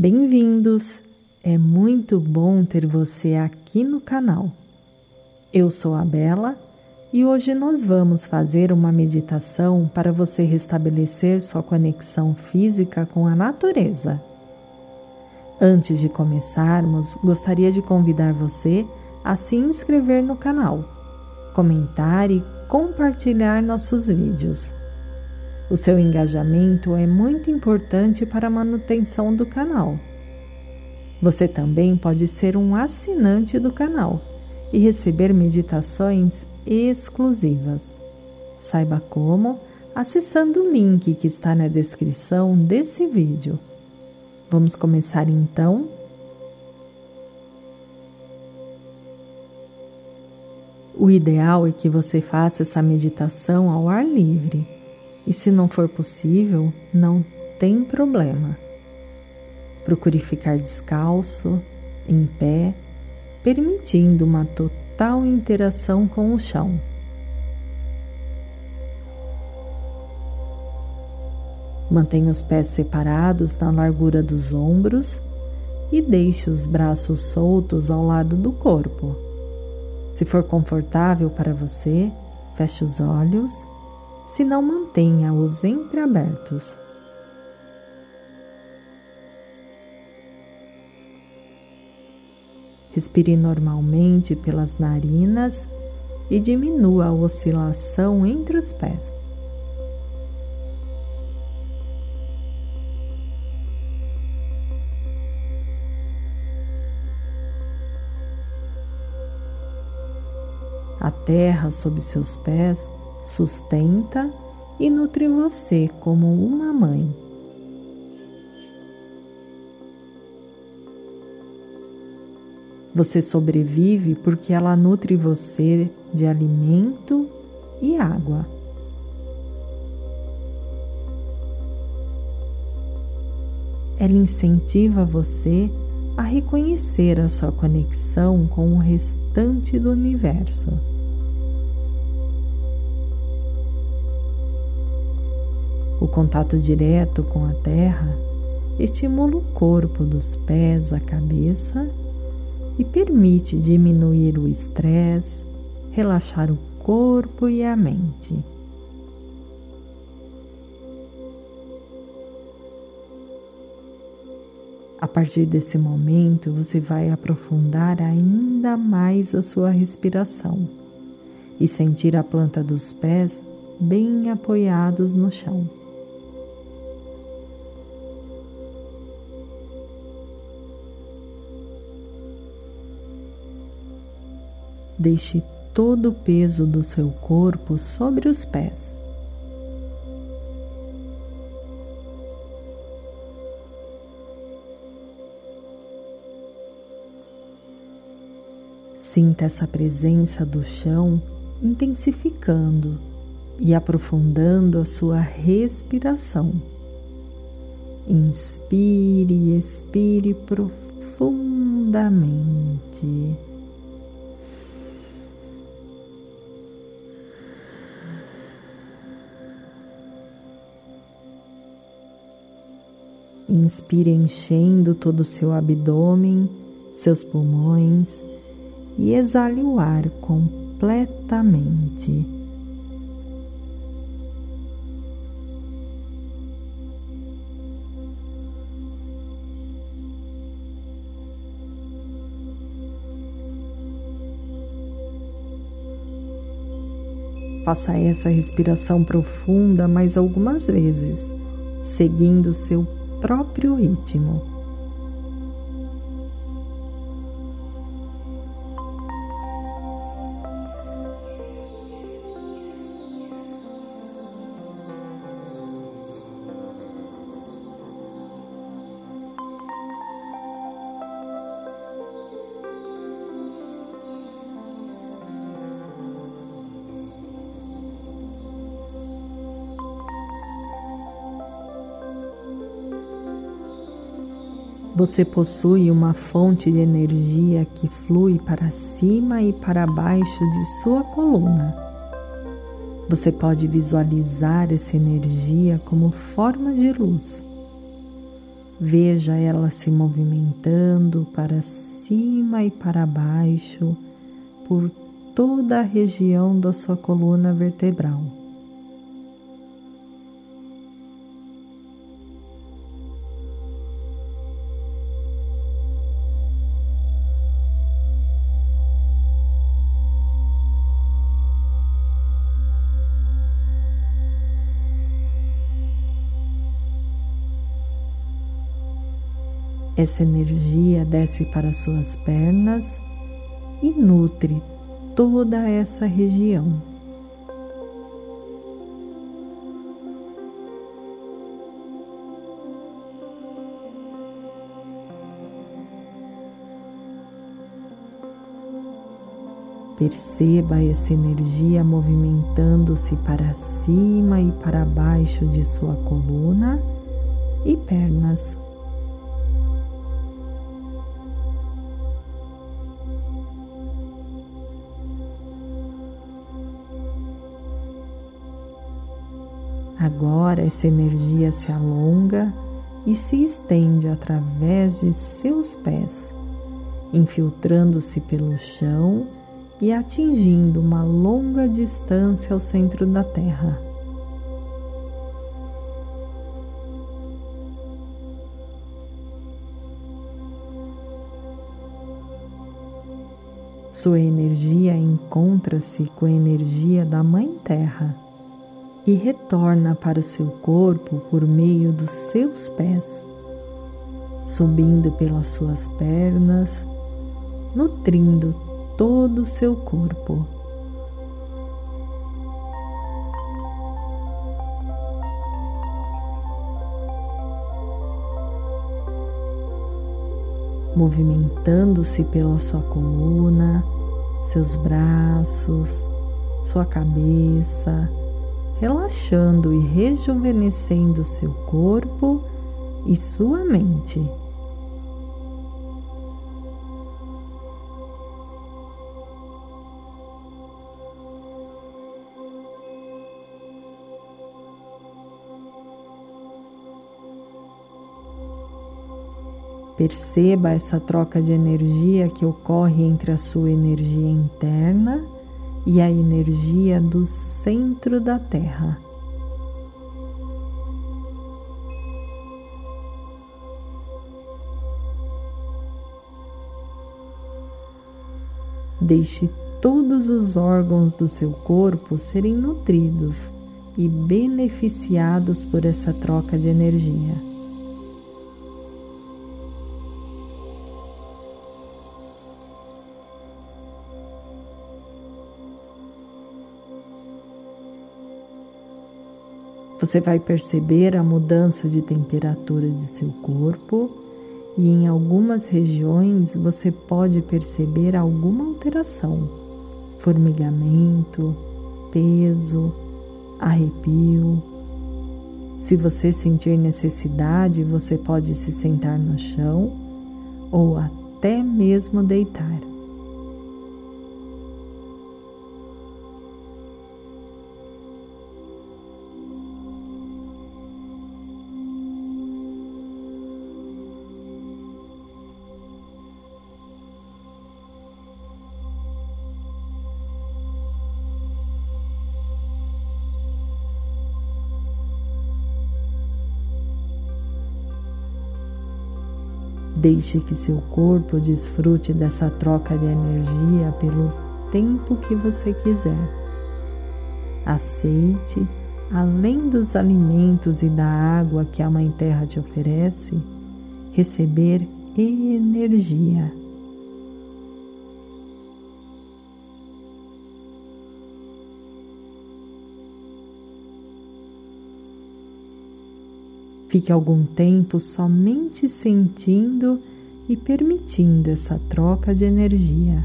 Bem-vindos! É muito bom ter você aqui no canal. Eu sou a Bela e hoje nós vamos fazer uma meditação para você restabelecer sua conexão física com a natureza. Antes de começarmos, gostaria de convidar você a se inscrever no canal, comentar e compartilhar nossos vídeos. O seu engajamento é muito importante para a manutenção do canal. Você também pode ser um assinante do canal e receber meditações exclusivas. Saiba como acessando o link que está na descrição desse vídeo. Vamos começar então? O ideal é que você faça essa meditação ao ar livre e se não for possível, não tem problema. Procure ficar descalço, em pé, permitindo uma total interação com o chão. Mantenha os pés separados na largura dos ombros e deixe os braços soltos ao lado do corpo. Se for confortável para você, feche os olhos se não mantenha-os entreabertos. Respire normalmente pelas narinas e diminua a oscilação entre os pés. A terra sob seus pés sustenta e nutre você como uma mãe. Você sobrevive porque ela nutre você de alimento e água. Ela incentiva você a reconhecer a sua conexão com o restante do universo. O contato direto com a terra estimula o corpo dos pés à cabeça e permite diminuir o estresse, relaxar o corpo e a mente. A partir desse momento, você vai aprofundar ainda mais a sua respiração e sentir a planta dos pés bem apoiados no chão. Deixe todo o peso do seu corpo sobre os pés. Sinta essa presença do chão intensificando e aprofundando a sua respiração. Inspire e expire profundamente. Inspire enchendo todo o seu abdômen, seus pulmões e exale o ar completamente. Faça essa respiração profunda mais algumas vezes, seguindo seu próprio ritmo. Você possui uma fonte de energia que flui para cima e para baixo de sua coluna. Você pode visualizar essa energia como forma de luz. Veja ela se movimentando para cima e para baixo por toda a região da sua coluna vertebral. Essa energia desce para suas pernas e nutre toda essa região. Perceba essa energia movimentando-se para cima e para baixo de sua coluna e pernas. Agora essa energia se alonga e se estende através de seus pés, infiltrando-se pelo chão e atingindo uma longa distância ao centro da Terra. Sua energia encontra-se com a energia da Mãe Terra e retorna para o seu corpo por meio dos seus pés, subindo pelas suas pernas, nutrindo todo o seu corpo. Movimentando-se pela sua coluna, seus braços, sua cabeça, relaxando e rejuvenescendo seu corpo e sua mente. Perceba essa troca de energia que ocorre entre a sua energia interna e a energia do centro da Terra. Deixe todos os órgãos do seu corpo serem nutridos e beneficiados por essa troca de energia. Você vai perceber a mudança de temperatura de seu corpo e em algumas regiões você pode perceber alguma alteração, formigamento, peso, arrepio. Se você sentir necessidade, você pode se sentar no chão ou até mesmo deitar. Deixe que seu corpo desfrute dessa troca de energia pelo tempo que você quiser. Aceite, além dos alimentos e da água que a Mãe Terra te oferece, receber energia. Fique algum tempo somente sentindo e permitindo essa troca de energia.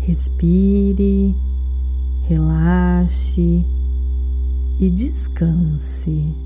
Respire, relaxe e descanse.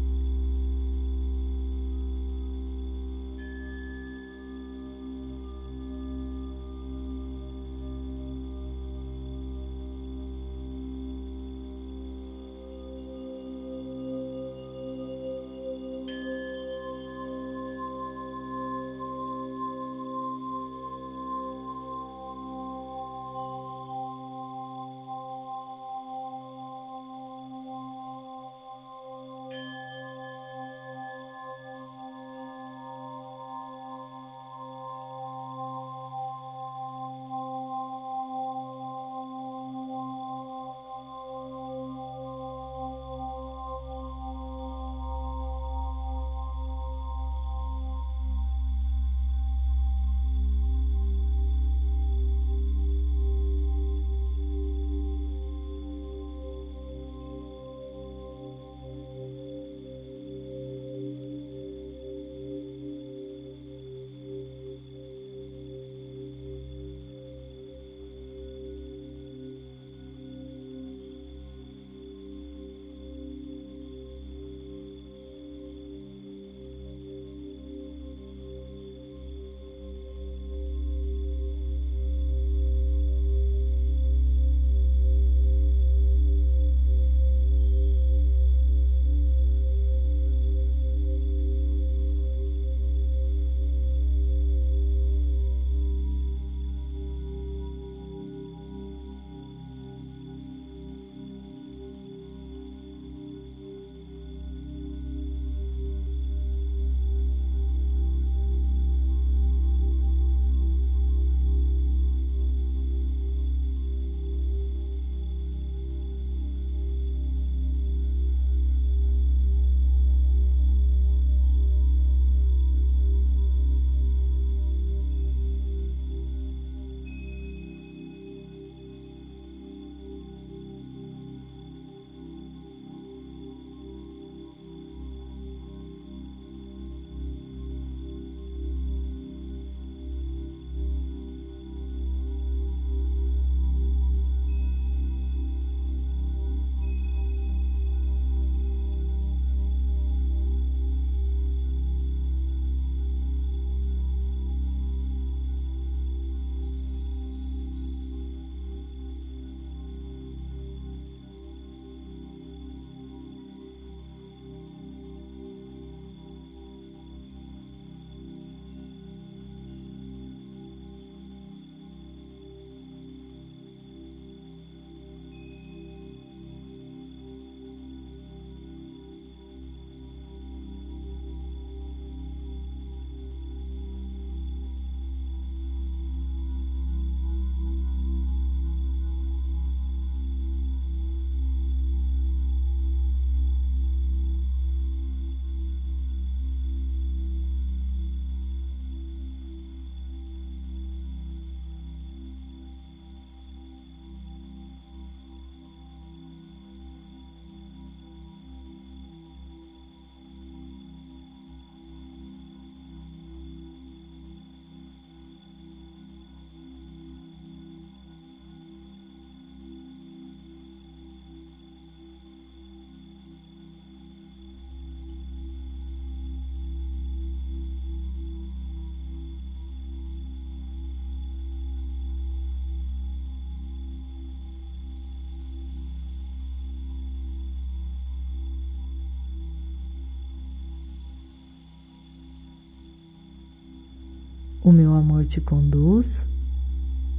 O meu amor te conduz.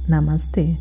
Namastê.